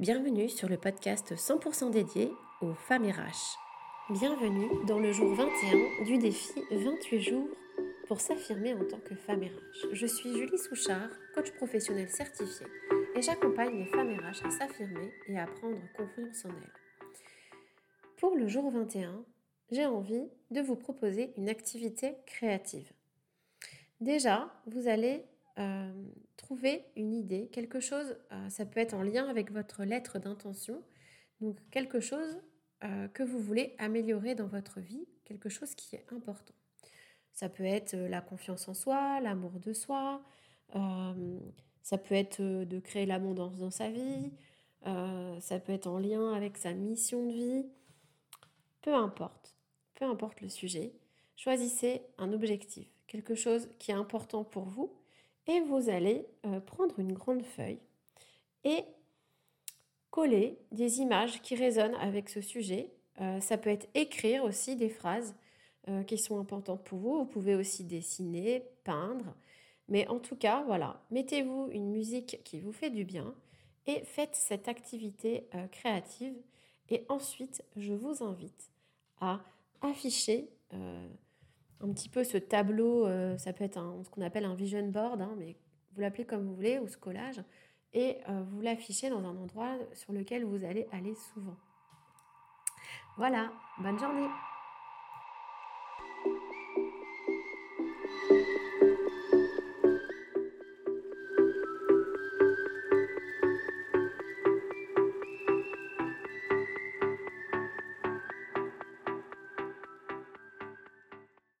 Bienvenue sur le podcast 100% dédié aux femmes RH. Bienvenue dans le jour 21 du défi 28 jours pour s'affirmer en tant que femme RH. Je suis Julie Souchard, coach professionnel certifié et j'accompagne les femmes RH à s'affirmer et à prendre confiance en elles. Pour le jour 21, j'ai envie de vous proposer une activité créative. Déjà, vous allez euh, trouver une idée, quelque chose, euh, ça peut être en lien avec votre lettre d'intention, donc quelque chose euh, que vous voulez améliorer dans votre vie, quelque chose qui est important. Ça peut être la confiance en soi, l'amour de soi, ça peut être de créer l'abondance dans sa vie, ça peut être en lien avec sa mission de vie, peu importe, peu importe le sujet, choisissez un objectif, quelque chose qui est important pour vous et vous allez euh, prendre une grande feuille et coller des images qui résonnent avec ce sujet. Euh, ça peut être écrire aussi des phrases euh, qui sont importantes pour vous. Vous pouvez aussi dessiner, peindre. Mais en tout cas, voilà, mettez-vous une musique qui vous fait du bien et faites cette activité créative. Et ensuite, je vous invite à afficher un petit peu ce tableau, euh, ça peut être ce qu'on appelle un vision board, hein, mais vous l'appelez comme vous voulez, ou ce collage, et euh, vous l'affichez dans un endroit sur lequel vous allez aller souvent. Voilà, bonne journée